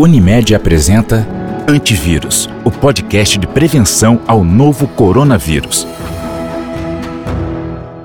Unimed apresenta Antivírus, o podcast de prevenção ao novo coronavírus.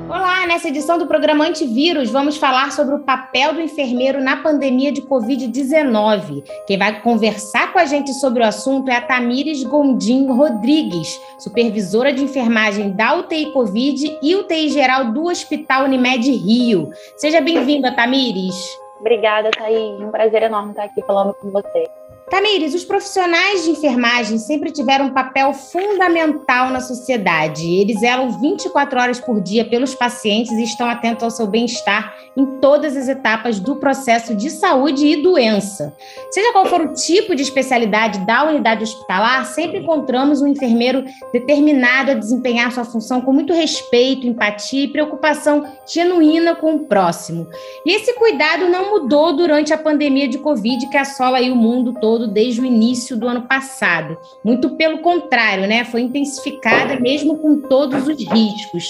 Olá, nessa edição do programa Antivírus, vamos falar sobre o papel do enfermeiro na pandemia de Covid-19. Quem vai conversar com a gente sobre o assunto é a Tamires Gondim Rodrigues, supervisora de enfermagem da UTI Covid e UTI geral do Hospital Unimed Rio. Seja bem-vinda, Tamires. Obrigada, Thaís. Um prazer enorme estar aqui falando com você. Tamires, os profissionais de enfermagem sempre tiveram um papel fundamental na sociedade. Eles zelam 24 horas por dia pelos pacientes e estão atentos ao seu bem-estar em todas as etapas do processo de saúde e doença. Seja qual for o tipo de especialidade da unidade hospitalar, sempre encontramos um enfermeiro determinado a desempenhar sua função com muito respeito, empatia e preocupação genuína com o próximo. E esse cuidado não mudou durante a pandemia de Covid que assola o mundo todo todo desde o início do ano passado. Muito pelo contrário, né? Foi intensificada mesmo com todos os riscos.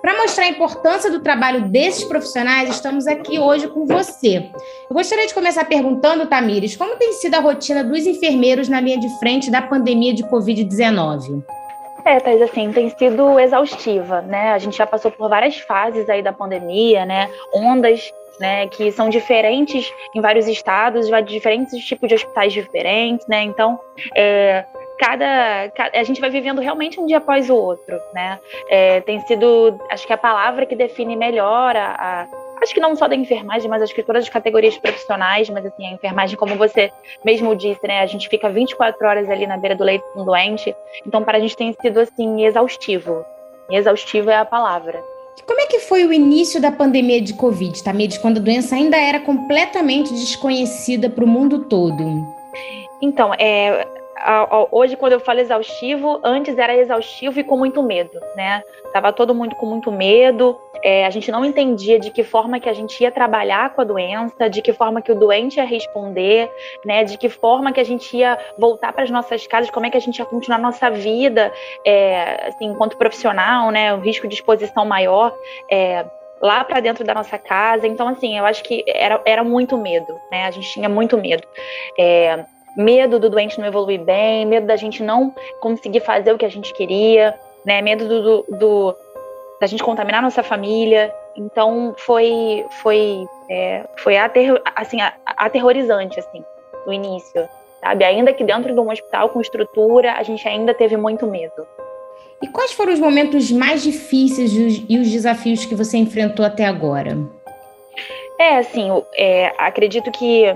Para mostrar a importância do trabalho desses profissionais, estamos aqui hoje com você. Eu gostaria de começar perguntando, Tamires, como tem sido a rotina dos enfermeiros na linha de frente da pandemia de Covid-19? É, Thais, assim, tem sido exaustiva, né? A gente já passou por várias fases aí da pandemia, né? Ondas né, que são diferentes em vários estados, diferentes tipos de hospitais diferentes, né? Então, é, cada, a gente vai vivendo realmente um dia após o outro, né? É, tem sido, acho que a palavra que define melhor a, a, acho que não só da enfermagem, mas acho que todas as categorias profissionais, mas assim, a enfermagem, como você mesmo disse, né, a gente fica 24 horas ali na beira do leito com um doente, então para a gente tem sido assim exaustivo. exaustivo é a palavra. Como é que foi o início da pandemia de Covid, Tamires, quando a doença ainda era completamente desconhecida para o mundo todo? Então, é, hoje quando eu falo exaustivo, antes era exaustivo e com muito medo, né? Tava todo mundo com muito medo, é, a gente não entendia de que forma que a gente ia trabalhar com a doença, de que forma que o doente ia responder, né? De que forma que a gente ia voltar para as nossas casas, como é que a gente ia continuar a nossa vida, é, assim, enquanto profissional, né? O risco de exposição maior. É, lá para dentro da nossa casa. Então, assim, eu acho que era, era muito medo, né? A gente tinha muito medo. É, medo do doente não evoluir bem, medo da gente não conseguir fazer o que a gente queria, né? Medo do, do, do da gente contaminar nossa família. Então foi foi é, foi aterro, assim aterrorizante assim no início, sabe? Ainda que dentro de um hospital com estrutura, a gente ainda teve muito medo. E quais foram os momentos mais difíceis e os desafios que você enfrentou até agora? É, assim, é, acredito que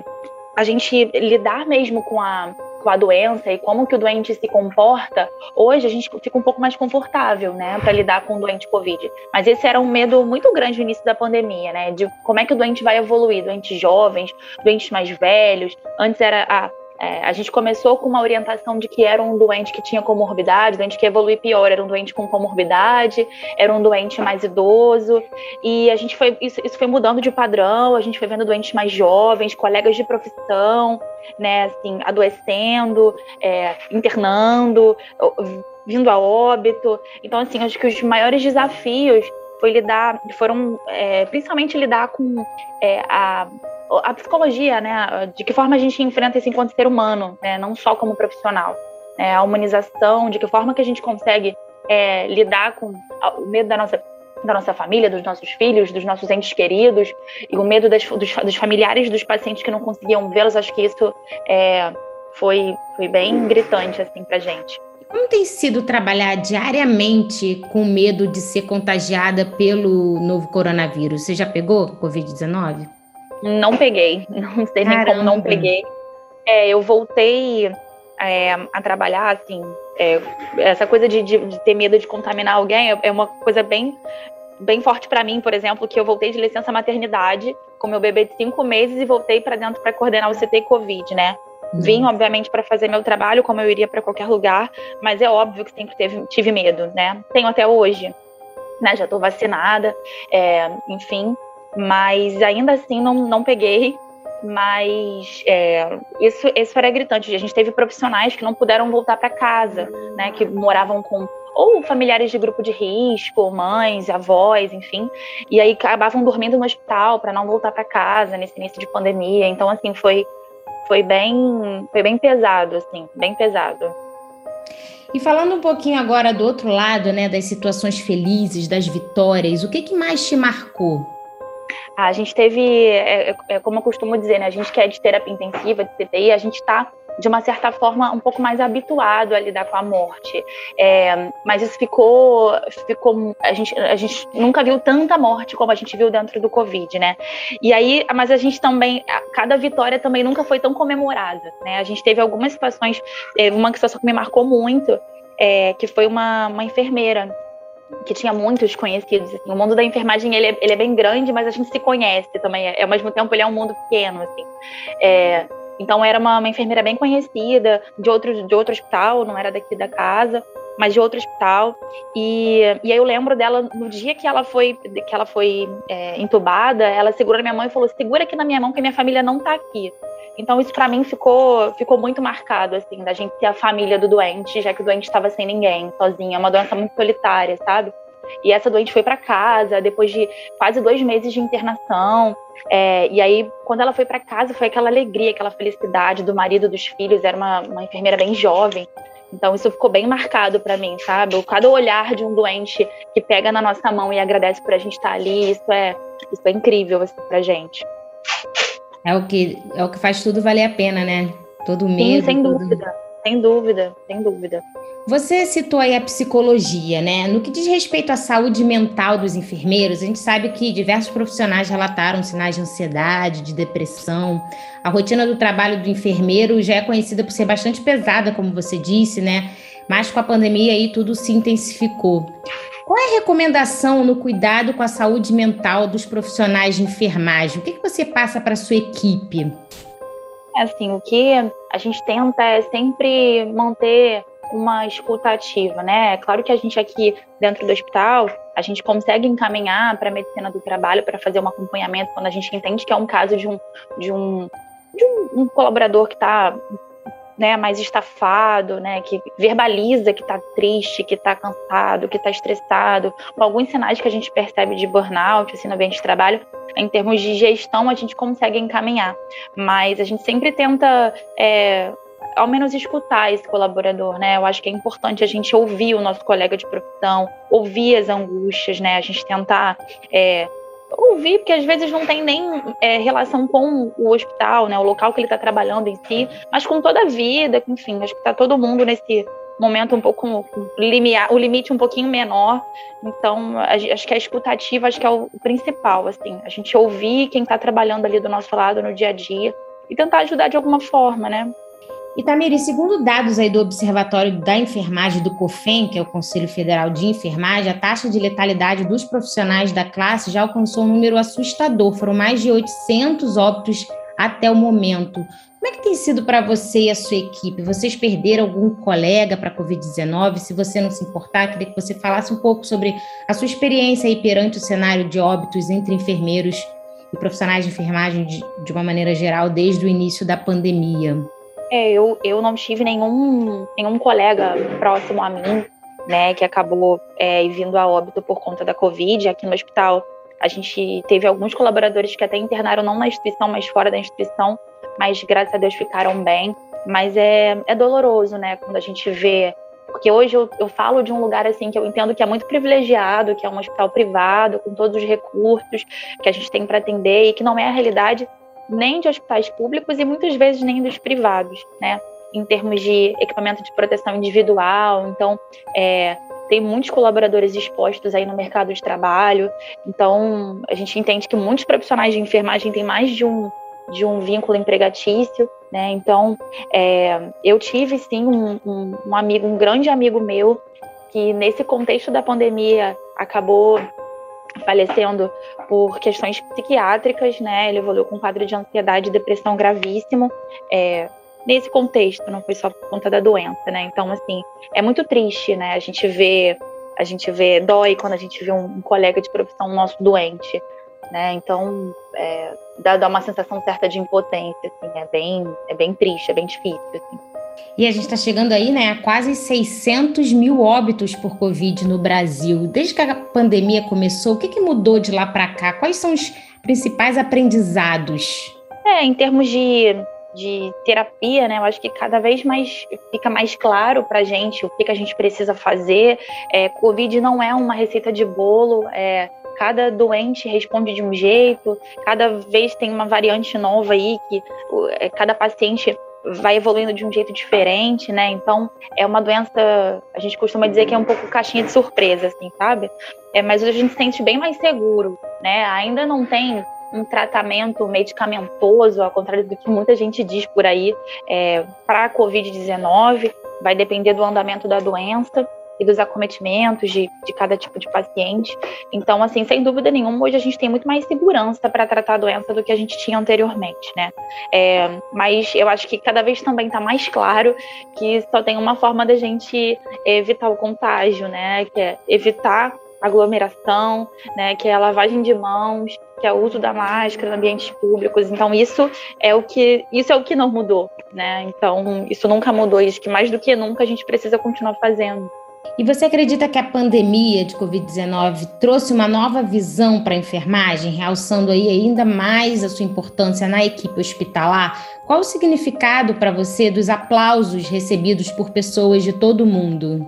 a gente lidar mesmo com a, com a doença e como que o doente se comporta, hoje a gente fica um pouco mais confortável, né, para lidar com o doente Covid. Mas esse era um medo muito grande no início da pandemia, né, de como é que o doente vai evoluir, doentes jovens, doentes mais velhos. Antes era a é, a gente começou com uma orientação de que era um doente que tinha comorbidade, doente que evolui pior, era um doente com comorbidade, era um doente mais idoso, e a gente foi isso, isso foi mudando de padrão, a gente foi vendo doentes mais jovens, colegas de profissão, né, assim, adoecendo, é, internando, vindo a óbito. Então, assim, acho que os maiores desafios foi lidar, foram é, principalmente lidar com é, a a psicologia, né? De que forma a gente enfrenta isso enquanto ser humano, né? não só como profissional. Né? A humanização, de que forma que a gente consegue é, lidar com o medo da nossa da nossa família, dos nossos filhos, dos nossos entes queridos e o medo das, dos, dos, familiares dos pacientes que não conseguiam vê-los. Acho que isso é, foi, foi bem gritante assim para gente. Como tem sido trabalhar diariamente com medo de ser contagiada pelo novo coronavírus? Você já pegou Covid-19? Não peguei, não sei nem como não peguei. É, eu voltei é, a trabalhar, assim, é, essa coisa de, de, de, ter medo de contaminar alguém é, é uma coisa bem, bem forte para mim, por exemplo, que eu voltei de licença maternidade com meu bebê de cinco meses e voltei para dentro para coordenar o CT Covid, né? Vim, obviamente, para fazer meu trabalho, como eu iria para qualquer lugar, mas é óbvio que sempre teve, tive medo, né? Tenho até hoje, né? Já estou vacinada, é, enfim, mas ainda assim não, não peguei. Mas é, isso, isso era gritante. A gente teve profissionais que não puderam voltar para casa, né? Que moravam com ou familiares de grupo de risco, mães, avós, enfim, e aí acabavam dormindo no hospital para não voltar para casa nesse início de pandemia. Então, assim, foi foi bem, foi bem pesado, assim, bem pesado. E falando um pouquinho agora do outro lado, né, das situações felizes, das vitórias, o que, que mais te marcou? A gente teve, é, é, é como eu costumo dizer, né, a gente que é de terapia intensiva, de CTI, a gente está de uma certa forma, um pouco mais habituado a lidar com a morte. É, mas isso ficou, ficou a gente, a gente nunca viu tanta morte como a gente viu dentro do Covid, né? E aí, mas a gente também, cada vitória também nunca foi tão comemorada, né? A gente teve algumas situações, uma situação que me marcou muito, é, que foi uma, uma enfermeira que tinha muitos conhecidos. Assim. O mundo da enfermagem ele é, ele é, bem grande, mas a gente se conhece também. É, ao mesmo tempo, ele é um mundo pequeno. Assim. É, então era uma, uma, enfermeira bem conhecida de outro, de outro hospital, não era daqui da casa, mas de outro hospital. E, e aí eu lembro dela no dia que ela foi que ela foi é, entubada, ela segurou na minha mão e falou: segura aqui na minha mão que minha família não está aqui. Então isso para mim ficou ficou muito marcado assim, da gente ser a família do doente, já que o doente estava sem ninguém, sozinha, é uma doença muito solitária, sabe? E essa doente foi para casa depois de quase dois meses de internação. É, e aí, quando ela foi para casa, foi aquela alegria, aquela felicidade do marido, dos filhos. Era uma, uma enfermeira bem jovem. Então, isso ficou bem marcado para mim, sabe? Cada olhar de um doente que pega na nossa mão e agradece por a gente estar tá ali, isso é, isso é incrível assim, para gente. É o, que, é o que faz tudo valer a pena, né? Todo medo. Sim, sem todo... dúvida, sem dúvida, sem dúvida. Você citou aí a psicologia, né? No que diz respeito à saúde mental dos enfermeiros, a gente sabe que diversos profissionais relataram sinais de ansiedade, de depressão. A rotina do trabalho do enfermeiro já é conhecida por ser bastante pesada, como você disse, né? Mas com a pandemia aí tudo se intensificou. Qual é a recomendação no cuidado com a saúde mental dos profissionais de enfermagem? O que, que você passa para a sua equipe? É assim, o que a gente tenta é sempre manter uma escuta ativa, né? É claro que a gente aqui dentro do hospital, a gente consegue encaminhar para a medicina do trabalho para fazer um acompanhamento quando a gente entende que é um caso de um de um, de um, um colaborador que está né, mais estafado, né, que verbaliza que está triste, que está cansado, que está estressado, com alguns sinais que a gente percebe de burnout, assim, no ambiente de trabalho, em termos de gestão, a gente consegue encaminhar. Mas a gente sempre tenta é, ao menos escutar esse colaborador, né? Eu acho que é importante a gente ouvir o nosso colega de profissão, ouvir as angústias, né? A gente tentar é, ouvir, porque às vezes não tem nem é, relação com o hospital, né? O local que ele está trabalhando em si, mas com toda a vida, enfim, acho que está todo mundo nesse momento um pouco limiar, o limite um pouquinho menor. Então, acho que a escutativa acho que é o principal, assim, a gente ouvir quem está trabalhando ali do nosso lado no dia a dia e tentar ajudar de alguma forma, né? Itamiri, segundo dados aí do Observatório da Enfermagem do COFEN, que é o Conselho Federal de Enfermagem, a taxa de letalidade dos profissionais da classe já alcançou um número assustador. Foram mais de 800 óbitos até o momento. Como é que tem sido para você e a sua equipe? Vocês perderam algum colega para a Covid-19? Se você não se importar, queria que você falasse um pouco sobre a sua experiência aí perante o cenário de óbitos entre enfermeiros e profissionais de enfermagem de, de uma maneira geral desde o início da pandemia. É, eu, eu não tive nenhum, nenhum colega próximo a mim, né, que acabou é, vindo a óbito por conta da Covid. Aqui no hospital, a gente teve alguns colaboradores que até internaram não na instituição, mas fora da instituição, mas graças a Deus ficaram bem. Mas é, é doloroso, né, quando a gente vê. Porque hoje eu, eu falo de um lugar assim que eu entendo que é muito privilegiado, que é um hospital privado, com todos os recursos que a gente tem para atender e que não é a realidade nem de hospitais públicos e muitas vezes nem dos privados, né? Em termos de equipamento de proteção individual. Então, é, tem muitos colaboradores expostos aí no mercado de trabalho. Então, a gente entende que muitos profissionais de enfermagem têm mais de um, de um vínculo empregatício, né? Então, é, eu tive sim um, um, um amigo, um grande amigo meu, que nesse contexto da pandemia acabou falecendo por questões psiquiátricas, né? Ele evoluiu com um quadro de ansiedade e depressão gravíssimo. É, nesse contexto, não foi só por conta da doença, né? Então, assim, é muito triste, né? A gente vê, a gente vê, dói quando a gente vê um, um colega de profissão nosso doente, né? Então, é, dá, dá uma sensação certa de impotência, assim, é bem, é bem triste, é bem difícil, assim. E a gente está chegando aí, né, a quase 600 mil óbitos por Covid no Brasil. Desde que a pandemia começou, o que, que mudou de lá para cá? Quais são os principais aprendizados? É, em termos de, de terapia, né? Eu acho que cada vez mais fica mais claro para a gente o que, que a gente precisa fazer. É, Covid não é uma receita de bolo, é, cada doente responde de um jeito, cada vez tem uma variante nova aí que é, cada paciente vai evoluindo de um jeito diferente, né? Então é uma doença, a gente costuma dizer que é um pouco caixinha de surpresa, assim, sabe? É, mas a gente se sente bem mais seguro, né? Ainda não tem um tratamento medicamentoso, ao contrário do que muita gente diz por aí, é, para a Covid-19, vai depender do andamento da doença e dos acometimentos de, de cada tipo de paciente. Então, assim, sem dúvida nenhuma, hoje a gente tem muito mais segurança para tratar a doença do que a gente tinha anteriormente, né? É, mas eu acho que cada vez também está mais claro que só tem uma forma da gente evitar o contágio, né? Que é evitar aglomeração, né, que é a lavagem de mãos, que é o uso da máscara em ambientes públicos. Então isso é o que isso é o que não mudou, né? Então isso nunca mudou, isso que mais do que nunca a gente precisa continuar fazendo. E você acredita que a pandemia de Covid-19 trouxe uma nova visão para a enfermagem, realçando aí ainda mais a sua importância na equipe hospitalar? Qual o significado para você dos aplausos recebidos por pessoas de todo o mundo?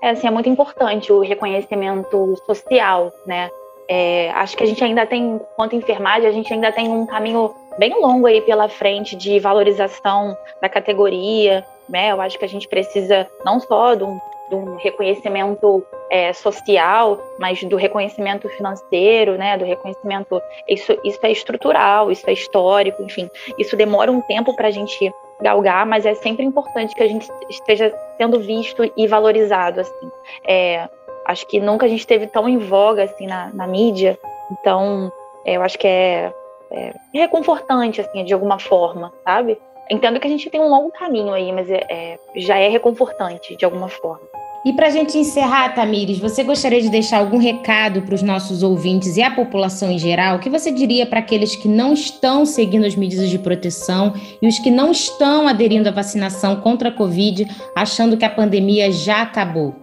É, assim, é muito importante o reconhecimento social, né? É, acho que a gente ainda tem, quanto enfermagem, a gente ainda tem um caminho bem longo aí pela frente de valorização da categoria, né? Eu acho que a gente precisa não só de um um reconhecimento é, social, mas do reconhecimento financeiro, né, do reconhecimento isso, isso é estrutural, isso é histórico, enfim, isso demora um tempo para a gente galgar, mas é sempre importante que a gente esteja sendo visto e valorizado, assim. É, acho que nunca a gente esteve tão em voga assim na, na mídia, então é, eu acho que é, é reconfortante assim de alguma forma, sabe? Entendo que a gente tem um longo caminho aí, mas é, é, já é reconfortante de alguma forma. E para a gente encerrar, Tamires, você gostaria de deixar algum recado para os nossos ouvintes e a população em geral? O que você diria para aqueles que não estão seguindo as medidas de proteção e os que não estão aderindo à vacinação contra a Covid, achando que a pandemia já acabou?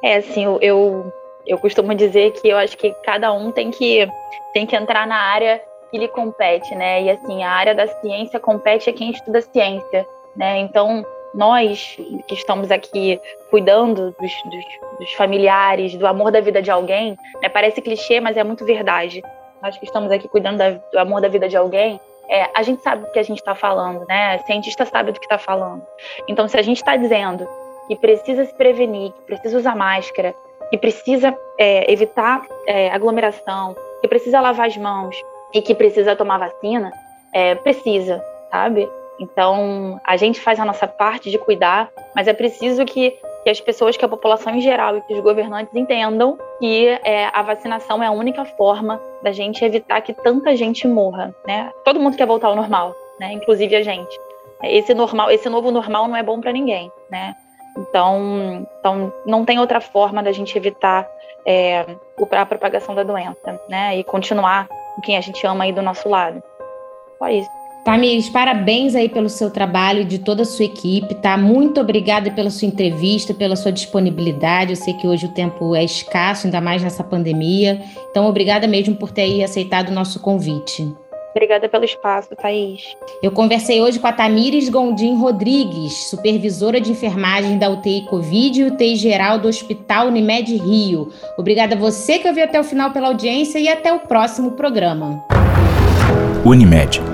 É, assim, eu, eu costumo dizer que eu acho que cada um tem que, tem que entrar na área que lhe compete, né? E assim, a área da ciência compete a quem estuda ciência, né? Então, nós que estamos aqui cuidando dos, dos, dos, familiares, do amor da vida de alguém, né? parece clichê, mas é muito verdade. Nós que estamos aqui cuidando da, do amor da vida de alguém, é, a gente sabe do que a gente está falando, né? Cientista sabe do que está falando. Então, se a gente está dizendo que precisa se prevenir, que precisa usar máscara, que precisa é, evitar é, aglomeração, que precisa lavar as mãos e que precisa tomar vacina, é, precisa, sabe? Então, a gente faz a nossa parte de cuidar, mas é preciso que, que as pessoas, que a população em geral e que os governantes entendam que é, a vacinação é a única forma da gente evitar que tanta gente morra, né? Todo mundo quer voltar ao normal, né? Inclusive a gente. Esse normal, esse novo normal não é bom para ninguém, né? Então, então, não tem outra forma da gente evitar é, a propagação da doença, né? E continuar com quem a gente ama aí do nosso lado. Só isso. Tamires, parabéns aí pelo seu trabalho e de toda a sua equipe, tá? Muito obrigada pela sua entrevista, pela sua disponibilidade. Eu sei que hoje o tempo é escasso, ainda mais nessa pandemia. Então, obrigada mesmo por ter aceitado o nosso convite. Obrigada pelo espaço, Thaís. Eu conversei hoje com a Tamires Gondim Rodrigues, supervisora de enfermagem da UTI Covid e UTI Geral do Hospital Unimed Rio. Obrigada a você que ouviu até o final pela audiência e até o próximo programa. Unimed